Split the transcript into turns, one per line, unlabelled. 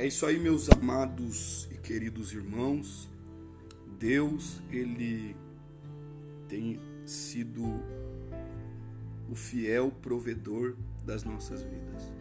É isso aí, meus amados e queridos irmãos. Deus, ele tem sido o fiel provedor das nossas vidas.